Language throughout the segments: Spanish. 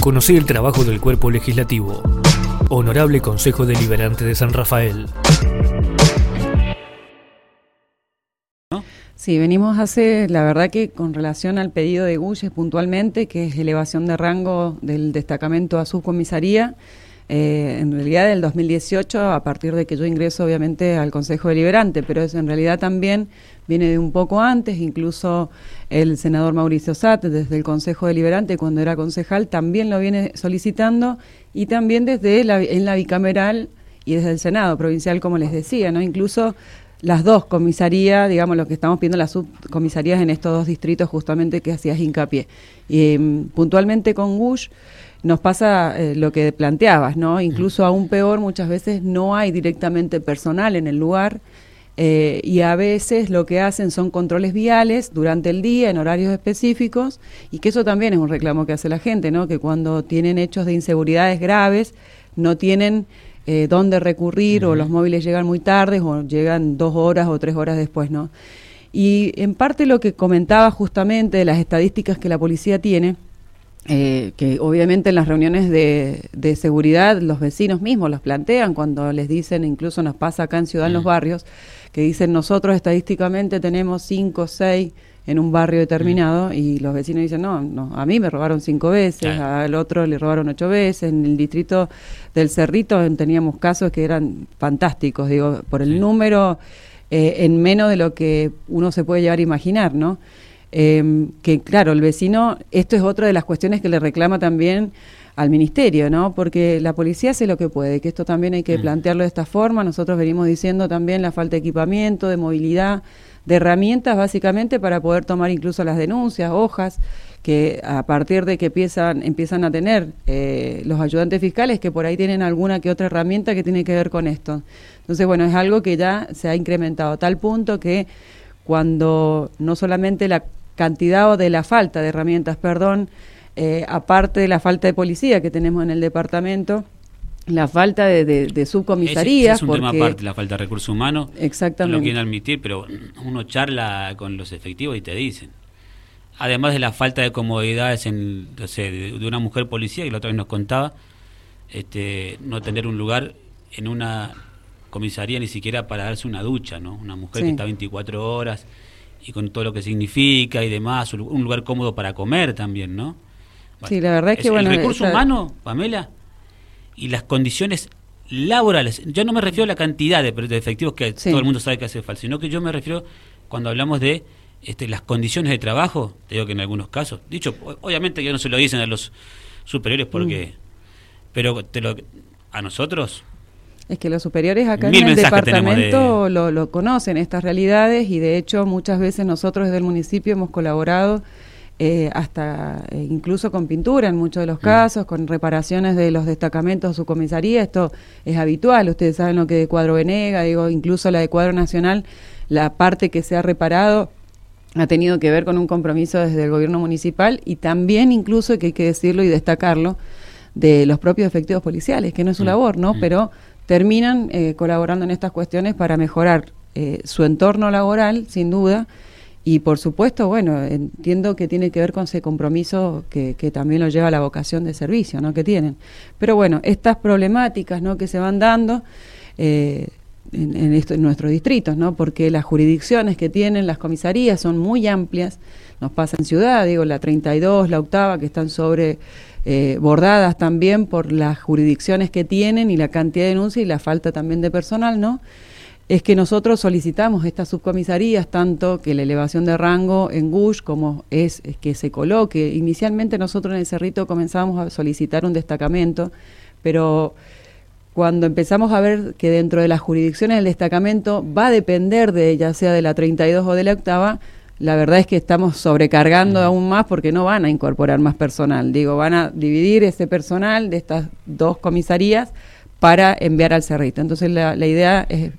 Conocí el trabajo del cuerpo legislativo. Honorable Consejo Deliberante de San Rafael. Sí, venimos hace, la verdad que con relación al pedido de Gulles puntualmente, que es elevación de rango del destacamento a subcomisaría, eh, en realidad del 2018, a partir de que yo ingreso obviamente al Consejo Deliberante, pero es en realidad también viene de un poco antes, incluso el senador Mauricio Sat, desde el Consejo Deliberante, cuando era concejal, también lo viene solicitando, y también desde la, en la bicameral y desde el Senado provincial, como les decía, ¿no? Incluso las dos comisarías, digamos, lo que estamos pidiendo las subcomisarías en estos dos distritos justamente que hacías hincapié. Y mm, puntualmente con Gush nos pasa eh, lo que planteabas, ¿no? Incluso aún peor, muchas veces no hay directamente personal en el lugar eh, y a veces lo que hacen son controles viales durante el día en horarios específicos y que eso también es un reclamo que hace la gente, ¿no? Que cuando tienen hechos de inseguridades graves no tienen eh, dónde recurrir o los móviles llegan muy tarde o llegan dos horas o tres horas después, ¿no? Y en parte lo que comentaba justamente de las estadísticas que la policía tiene, eh, que obviamente en las reuniones de, seguridad los vecinos mismos los plantean cuando les dicen, incluso nos pasa acá en Ciudad en los barrios, que dicen nosotros estadísticamente tenemos cinco o seis en un barrio determinado y los vecinos dicen, no, no, a mí me robaron cinco veces, al otro le robaron ocho veces, en el distrito del Cerrito teníamos casos que eran fantásticos, digo, por el número eh, en menos de lo que uno se puede llegar a imaginar, ¿no? Eh, que claro, el vecino, esto es otra de las cuestiones que le reclama también al ministerio, ¿no? Porque la policía hace lo que puede, que esto también hay que mm. plantearlo de esta forma. Nosotros venimos diciendo también la falta de equipamiento, de movilidad, de herramientas básicamente para poder tomar incluso las denuncias, hojas, que a partir de que empiezan, empiezan a tener eh, los ayudantes fiscales, que por ahí tienen alguna que otra herramienta que tiene que ver con esto. Entonces, bueno, es algo que ya se ha incrementado a tal punto que cuando no solamente la cantidad o de la falta de herramientas, perdón, eh, aparte de la falta de policía que tenemos en el departamento, la falta de, de, subcomisarías. Es, un tema aparte, la falta de recursos humanos. Exactamente. No lo quieren admitir, pero uno charla con los efectivos y te dicen. Además de la falta de comodidades en, de, una mujer policía, que la otra vez nos contaba, este, no tener un lugar en una comisaría ni siquiera para darse una ducha, ¿no? Una mujer que está 24 horas y con todo lo que significa y demás, un lugar cómodo para comer también, ¿no? sí, la verdad es que bueno, el recurso humano, Pamela, y las condiciones laborales. Yo no me refiero a la cantidad de, efectivos que todo el mundo sabe que hace falta, sino que yo me refiero cuando hablamos de este, las condiciones de trabajo, te digo que en algunos casos, dicho, obviamente que no se lo dicen a los superiores porque, mm. pero te lo, a nosotros es que los superiores acá en el departamento lo, conocen, estas realidades, y de hecho muchas veces nosotros desde el municipio hemos colaborado eh, hasta eh, incluso con pintura en muchos de los mm. casos, con reparaciones de los destacamentos de su comisaría, esto es habitual, ustedes saben lo que de Cuadro Venega, digo, incluso la de Cuadro Nacional, la parte que se ha reparado ha tenido que ver con un compromiso desde el gobierno municipal y también incluso, que hay que decirlo y destacarlo, de los propios efectivos policiales, que no es su mm. labor, ¿no? Mm. Pero terminan eh, colaborando en estas cuestiones para mejorar eh, su entorno laboral, sin duda, y por supuesto, bueno, entiendo que tiene que ver con ese compromiso que, también lo lleva a la vocación de servicio, ¿no? Que tienen. Pero bueno, estas problemáticas, ¿no? Que se van dando eh, en, esto, en nuestros distritos, ¿no? Porque las jurisdicciones que tienen las comisarías son muy amplias. Nos pasa en ciudad, digo, la 32, la octava, que están sobre eh, bordadas también por las jurisdicciones que tienen y la cantidad de denuncias y la falta también de personal, ¿no? Es que nosotros solicitamos estas subcomisarías, tanto que la elevación de rango en Gush como es, que se coloque. Inicialmente nosotros en el Cerrito comenzamos a solicitar un destacamento, pero cuando empezamos a ver que dentro de las jurisdicciones del destacamento va a depender de ya sea de la 32 o de la octava, la verdad es que estamos sobrecargando aún más porque no van a incorporar más personal. Digo, van a dividir ese personal de estas dos comisarías para enviar al Cerrito. Entonces la, idea es,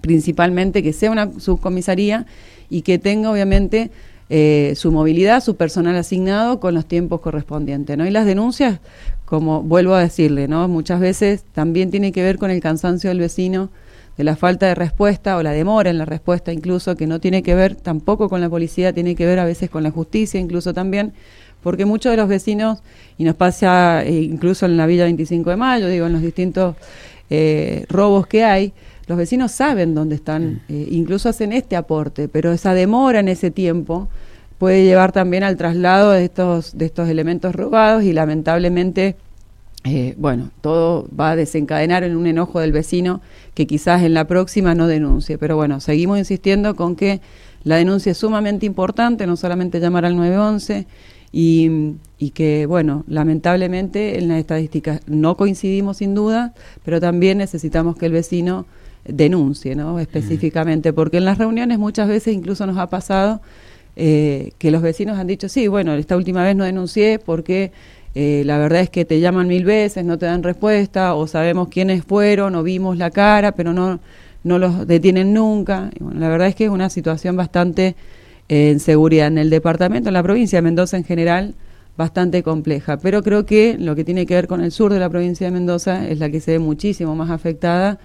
principalmente que sea una subcomisaría y que tenga obviamente eh, su movilidad, su personal asignado con los tiempos correspondientes. ¿no? Y las denuncias, como vuelvo a decirle, ¿no? muchas veces también tiene que ver con el cansancio del vecino de la falta de respuesta o la demora en la respuesta incluso, que no tiene que ver tampoco con la policía, tiene que ver a veces con la justicia incluso también, porque muchos de los vecinos, y nos pasa eh, incluso en la Villa 25 de Mayo, digo, en los distintos eh, robos que hay, los vecinos saben dónde están, mm. eh, incluso hacen este aporte, pero esa demora en ese tiempo puede llevar también al traslado de estos, de estos elementos robados y lamentablemente eh, bueno, todo va a desencadenar en un enojo del vecino que quizás en la próxima no denuncie. Pero bueno, seguimos insistiendo con que la denuncia es sumamente importante, no solamente llamar al 911 y, y que, bueno, lamentablemente en las estadísticas no coincidimos sin duda, pero también necesitamos que el vecino denuncie, ¿no? Específicamente, porque en las reuniones muchas veces incluso nos ha pasado eh, que los vecinos han dicho, sí, bueno, esta última vez no denuncié porque eh, la verdad es que te llaman mil veces, no te dan respuesta, o sabemos quiénes fueron, o vimos la cara, pero no, no los detienen nunca. bueno, la verdad es que es una situación bastante eh, en seguridad en el departamento, en la provincia de Mendoza en general, bastante compleja. Pero creo que lo que tiene que ver con el sur de la provincia de Mendoza es la que se ve muchísimo más afectada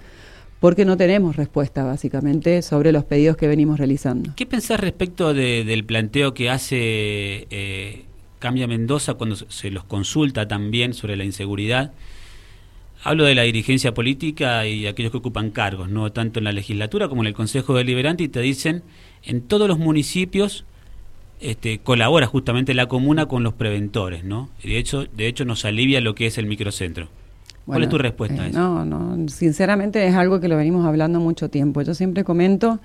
porque no tenemos respuesta básicamente sobre los pedidos que venimos realizando. ¿Qué pensás respecto del planteo que hace eh, Cambia Mendoza cuando se los consulta también sobre la inseguridad. Hablo de la dirigencia política y aquellos que ocupan cargos, no tanto en la legislatura como en el Consejo Deliberante, y te dicen, en todos los municipios este, colabora justamente la comuna con los preventores, ¿no? De hecho, de hecho nos alivia lo que es el microcentro. ¿Cuál es tu respuesta a eh, eso? No, no, sinceramente es algo que lo venimos hablando mucho tiempo. Yo siempre comento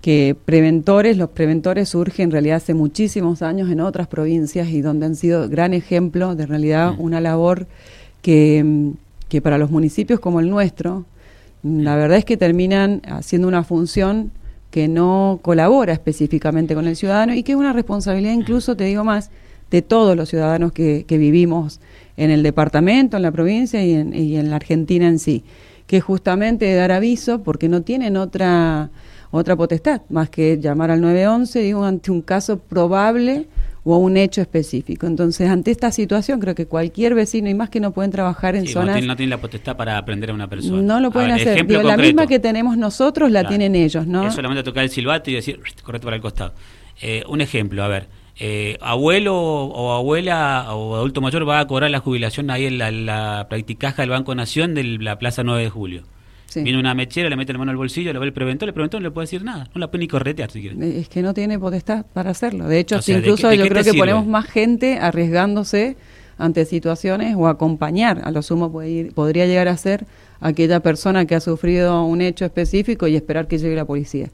que preventores, los preventores surgen en realidad hace muchísimos años en otras provincias y donde han sido gran ejemplo de realidad una labor que, que para los municipios como el nuestro, la verdad es que terminan haciendo una función que no colabora específicamente con el ciudadano y que es una responsabilidad incluso, te digo más, de todos los ciudadanos que, que vivimos en el departamento, en la provincia y en, y en la Argentina en sí, que justamente dar aviso porque no tienen otra otra potestad, más que llamar al 911, digo, ante un caso probable o un hecho específico. Entonces, ante esta situación, creo que cualquier vecino, y más que no pueden trabajar en zonas... No tienen, la potestad para aprender a una persona. No lo pueden hacer. la misma que tenemos nosotros la tienen ellos, ¿no? Es solamente tocar el silbato y decir, correcto para el costado. Eh, un ejemplo, a ver. Eh, abuelo o abuela o adulto mayor va a cobrar la jubilación ahí en la, la practicaja del Banco Nación de la Plaza 9 de Julio. Viene una mechera, le mete la mano al bolsillo, le ve el preventor, el preventor no le puede decir nada, no la puede ni corretear si quiere. Es que no tiene potestad para hacerlo. De hecho, incluso yo creo que ponemos más gente arriesgándose ante situaciones o acompañar, a lo sumo podría llegar a ser aquella persona que ha sufrido un hecho específico y esperar que llegue la policía.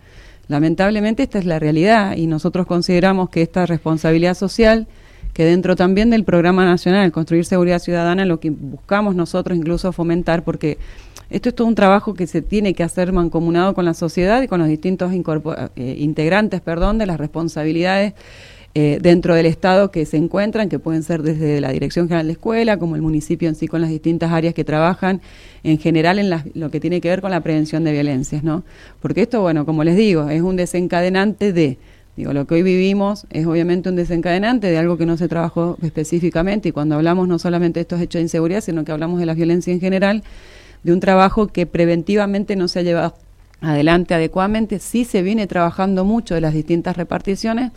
Lamentablemente esta es la realidad y nosotros consideramos que esta responsabilidad social que dentro también del programa nacional Construir Seguridad Ciudadana, lo que buscamos nosotros incluso fomentar, porque esto es todo un trabajo que se tiene que hacer mancomunado con la sociedad y con los distintos eh, integrantes perdón, de las responsabilidades eh, dentro del Estado que se encuentran, que pueden ser desde la Dirección General de Escuela, como el municipio en sí, con las distintas áreas que trabajan, en general en lo que tiene que ver con la prevención de violencias, ¿no? Porque esto, bueno, como les digo, es un desencadenante de Digo, lo que hoy vivimos es obviamente un desencadenante de algo que no se trabajó específicamente y cuando hablamos no solamente de estos hechos de inseguridad, sino que hablamos de la violencia en general, de un trabajo que preventivamente no se ha llevado adelante adecuadamente. Sí se viene trabajando mucho de las distintas reparticiones,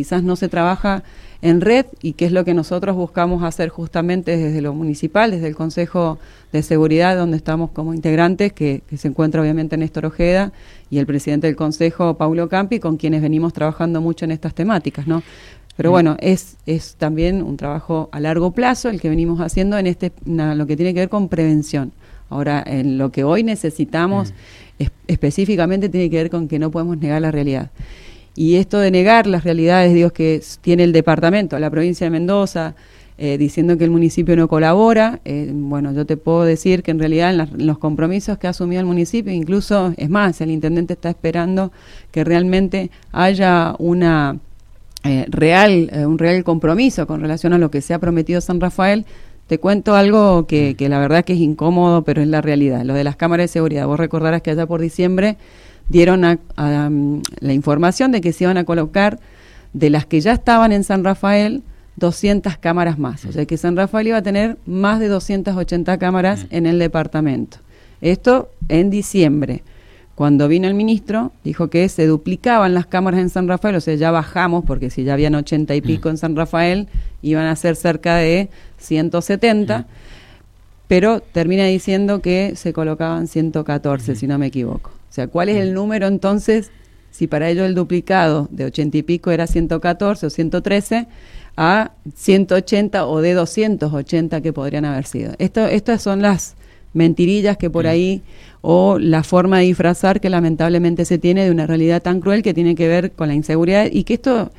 quizás no se trabaja en red y que es lo que nosotros buscamos hacer justamente desde lo municipal, desde el Consejo de Seguridad, donde estamos como integrantes, que, se encuentra obviamente Néstor Ojeda y el presidente del Consejo, Paulo Campi, con quienes venimos trabajando mucho en estas temáticas, ¿no? Pero mm. bueno, es, es también un trabajo a largo plazo el que venimos haciendo en este, lo que tiene que ver con prevención. Ahora, en lo que hoy necesitamos mm. específicamente tiene que ver con que no podemos negar la realidad. Y esto de negar las realidades, Dios, que tiene el departamento, la provincia de Mendoza, eh, diciendo que el municipio no colabora, eh, bueno, yo te puedo decir que en realidad en, los compromisos que ha asumido el municipio, incluso, es más, el intendente está esperando que realmente haya una eh, real, un real compromiso con relación a lo que se ha prometido San Rafael te cuento algo que, que, la verdad que es incómodo, pero es la realidad. Lo de las cámaras de seguridad. Vos recordarás que allá por diciembre dieron a, mm, la información de que se iban a colocar de las que ya estaban en San Rafael 200 cámaras más. O sea que San Rafael iba a tener más de 280 cámaras en el departamento. Esto en diciembre. Cuando vino el ministro, dijo que se duplicaban las cámaras en San Rafael, o sea, ya bajamos, porque si ya habían ochenta y pico en San Rafael, iban a ser cerca de 170, pero termina diciendo que se colocaban 114, si no me equivoco. O sea, ¿cuál es el número entonces? Si para ello el duplicado de ochenta y pico era 114 o 113, a 180 o de 280 que podrían haber sido. Esto, estas son las mentirillas que por ahí o la forma de disfrazar que lamentablemente se tiene de una realidad tan cruel que tiene que ver con la inseguridad y que esto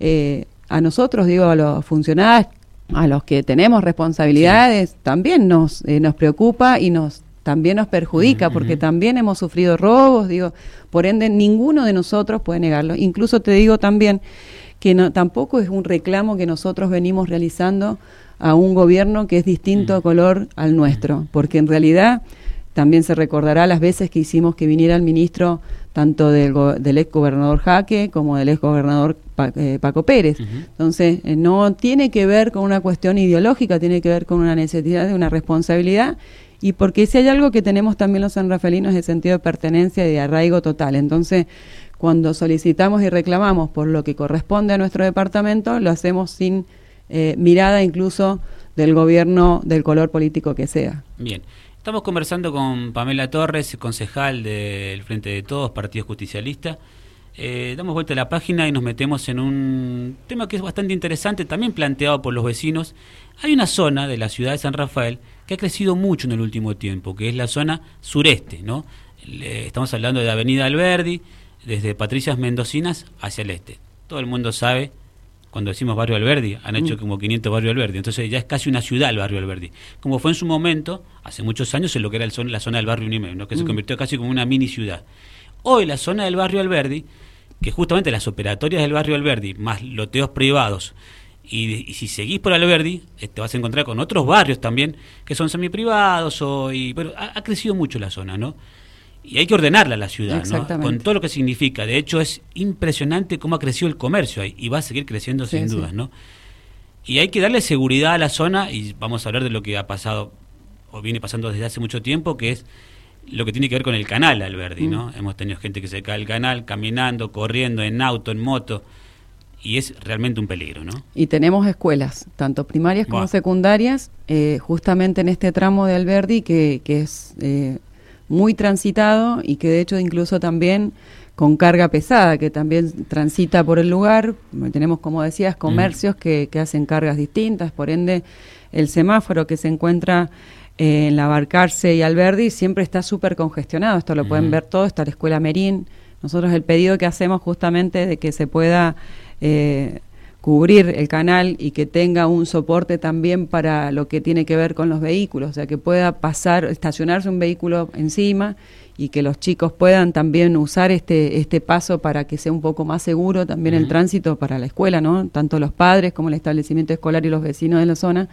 eh, a nosotros, digo, a los funcionarios, a los que tenemos responsabilidades, también nos, eh, nos preocupa y nos también nos perjudica porque también hemos sufrido robos, digo, por ende ninguno de nosotros puede negarlo. Incluso te digo también que no, tampoco es un reclamo que nosotros venimos realizando a un gobierno que es distinto a color al nuestro, porque en realidad también se recordará las veces que hicimos que viniera el ministro tanto del, del ex gobernador Jaque como del ex gobernador eh, Paco Pérez. Entonces, eh, no tiene que ver con una cuestión ideológica, tiene que ver con una necesidad de una responsabilidad y porque si hay algo que tenemos también los sanrafelinos es el sentido de pertenencia y de arraigo total. Entonces, cuando solicitamos y reclamamos por lo que corresponde a nuestro departamento, lo hacemos sin eh, mirada incluso del gobierno del color político que sea. Bien. Estamos conversando con Pamela Torres, concejal del Frente de Todos, Partido Justicialista. Eh, damos vuelta a la página y nos metemos en un tema que es bastante interesante, también planteado por los vecinos. Hay una zona de la ciudad de San Rafael que ha crecido mucho en el último tiempo, que es la zona sureste, ¿no? estamos hablando de Avenida Alberdi, desde Patricias Mendocinas hacia el este. Todo el mundo sabe cuando decimos barrio Alberdi, han hecho mm. como 500 barrios Alberdi, entonces ya es casi una ciudad el barrio Alberdi, como fue en su momento, hace muchos años, en lo que era la zona del barrio Unime, que se mm. convirtió casi como una mini ciudad. Hoy la zona del barrio Alberdi, que justamente las operatorias del barrio Alberdi, más loteos privados, y, si seguís por Alberdi, te este, vas a encontrar con otros barrios también que son semiprivados, o, y, pero ha, ha crecido mucho la zona, ¿no? y hay que ordenarla la ciudad, ¿no? Con todo lo que significa. De hecho, es impresionante cómo ha crecido el comercio ahí y va a seguir creciendo sin dudas, ¿no? Y hay que darle seguridad a la zona y vamos a hablar de lo que ha pasado o viene pasando desde hace mucho tiempo, que es lo que tiene que ver con el canal Alberdi, ¿no? Mm. Hemos tenido gente que se cae del canal caminando, corriendo, en auto, en moto y es realmente un peligro, ¿no? Y tenemos escuelas, tanto primarias como secundarias, eh, justamente en este tramo de Alberdi, que, que es eh, muy transitado y que de hecho incluso también con carga pesada, que también transita por el lugar. Tenemos, como decías, comercios que, que, hacen cargas distintas, por ende el semáforo que se encuentra eh, en la Barcarce y Alberdi siempre está súper congestionado. Esto lo pueden ver todos, está la Escuela Merín. Nosotros el pedido que hacemos justamente de que se pueda... Eh, cubrir el canal y que tenga un soporte también para lo que tiene que ver con los vehículos, o sea, que pueda pasar, estacionarse un vehículo encima y que los chicos puedan también usar este, este paso para que sea un poco más seguro también el tránsito para la escuela, ¿no? Tanto los padres como el establecimiento escolar y los vecinos de la zona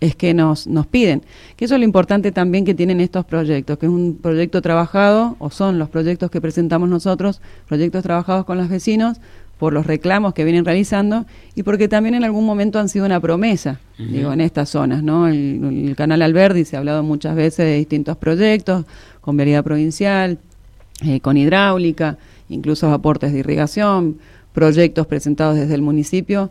es que nos, nos piden. Que eso es lo importante también que tienen estos proyectos, que es un proyecto trabajado, o son los proyectos que presentamos nosotros, proyectos trabajados con los vecinos, por los reclamos que vienen realizando y porque también en algún momento han sido una promesa, digo, en estas zonas, ¿no? El, canal Alberdi se ha hablado muchas veces de distintos proyectos, con vereda provincial, eh, con hidráulica, incluso aportes de irrigación, proyectos presentados desde el municipio,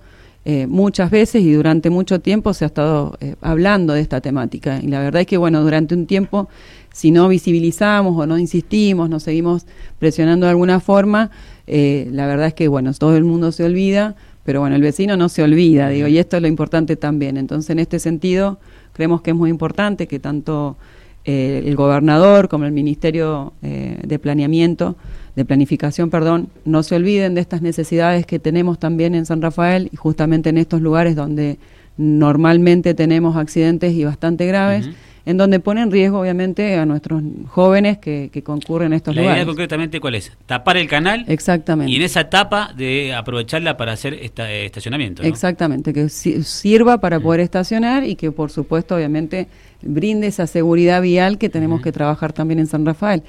eh, muchas veces y durante mucho tiempo se ha estado eh, hablando de esta temática. Y la verdad es que, bueno, durante un tiempo, si no visibilizamos o no insistimos, no seguimos presionando de alguna forma, eh, la verdad es que, bueno, todo el mundo se olvida, pero bueno, el vecino no se olvida, digo, y esto es lo importante también. Entonces, en este sentido, creemos que es muy importante que tanto el gobernador como el Ministerio de Planeamiento, de Planificación, perdón, no se olviden de estas necesidades que tenemos también en San Rafael y justamente en estos lugares donde normalmente tenemos accidentes y bastante graves en donde pone en riesgo, obviamente, a nuestros jóvenes que, concurren a estos lugares. La idea concretamente, ¿cuál es? Tapar el canal. Exactamente. Y en esa etapa de aprovecharla para hacer esta, eh, estacionamiento. Exactamente, que sirva para poder estacionar y que, por supuesto, obviamente, brinde esa seguridad vial que tenemos que trabajar también en San Rafael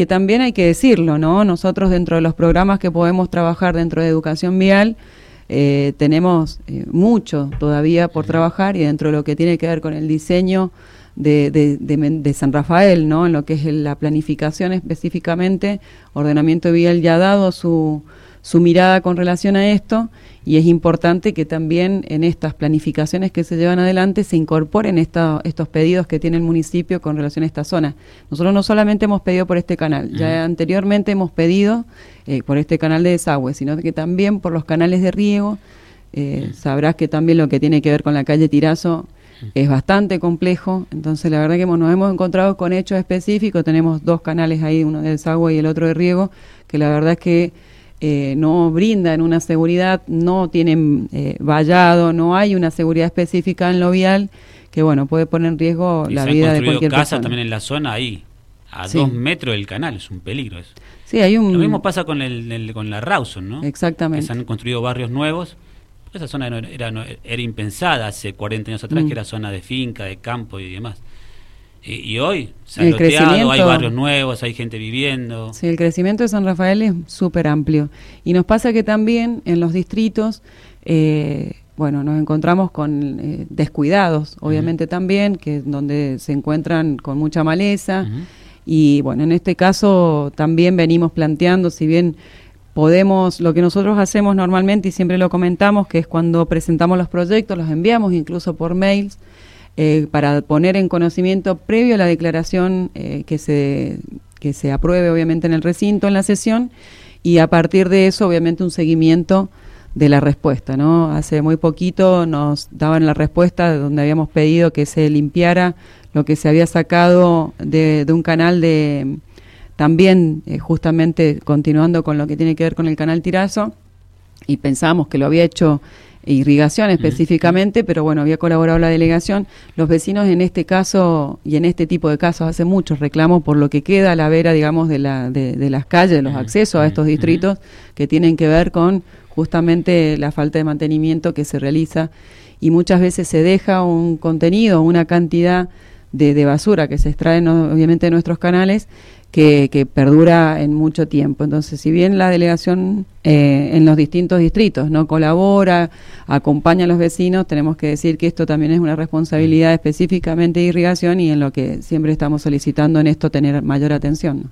que también hay que decirlo, ¿no? Nosotros dentro de los programas que podemos trabajar dentro de educación vial, eh, tenemos eh, mucho todavía por trabajar y dentro de lo que tiene que ver con el diseño de, de, de, San Rafael, ¿no? En lo que es la planificación específicamente, ordenamiento vial ya ha dado su, su mirada con relación a esto y es importante que también en estas planificaciones que se llevan adelante se incorporen estos pedidos que tiene el municipio con relación a esta zona. Nosotros no solamente hemos pedido por este canal, ya anteriormente hemos pedido eh, por este canal de desagüe, sino que también por los canales de riego. Eh, sabrás que también lo que tiene que ver con la calle Tirazo es bastante complejo, entonces la verdad que nos hemos encontrado con hechos específicos, tenemos dos canales ahí, uno de desagüe y el otro de riego, que la verdad es que eh, no brindan una seguridad, no tienen eh, vallado, no hay una seguridad específica en lo vial que bueno puede poner en riesgo la vida de cualquier casa también en la zona ahí a dos metros del canal es un peligro eso. Sí hay un lo mismo pasa con el, con la Rawson no exactamente. Se han construido barrios nuevos esa zona era, era, impensada hace 40 años atrás mm. que era zona de finca de campo y demás y, hoy se ha loteado, hay barrios nuevos, hay gente viviendo. Sí, el crecimiento de San Rafael es súper amplio. Y nos pasa que también en los distritos, eh, bueno, nos encontramos con eh, descuidados, obviamente también, que donde se encuentran con mucha maleza. Y bueno, en este caso también venimos planteando, si bien podemos, lo que nosotros hacemos normalmente y siempre lo comentamos, que es cuando presentamos los proyectos, los enviamos incluso por mails, eh, para poner en conocimiento previo a la declaración eh, que, se, que se apruebe obviamente en el recinto, en la sesión, y a partir de eso obviamente un seguimiento de la respuesta, ¿no? Hace muy poquito nos daban la respuesta donde habíamos pedido que se limpiara lo que se había sacado de, un canal de también eh, justamente continuando con lo que tiene que ver con el canal Tirazo y pensamos que lo había hecho irrigación específicamente, pero bueno, había colaborado la delegación. Los vecinos en este caso y en este tipo de casos hacen muchos reclamos por lo que queda a la vera, digamos, de, la, de, las calles, los accesos a estos distritos que tienen que ver con justamente la falta de mantenimiento que se realiza. Y muchas veces se deja un contenido, una cantidad de, de basura que se extraen obviamente de nuestros canales que, perdura en mucho tiempo. Entonces, si bien la delegación eh, en los distintos distritos no colabora, acompaña a los vecinos, tenemos que decir que esto también es una responsabilidad específicamente de irrigación y en lo que siempre estamos solicitando en esto tener mayor atención.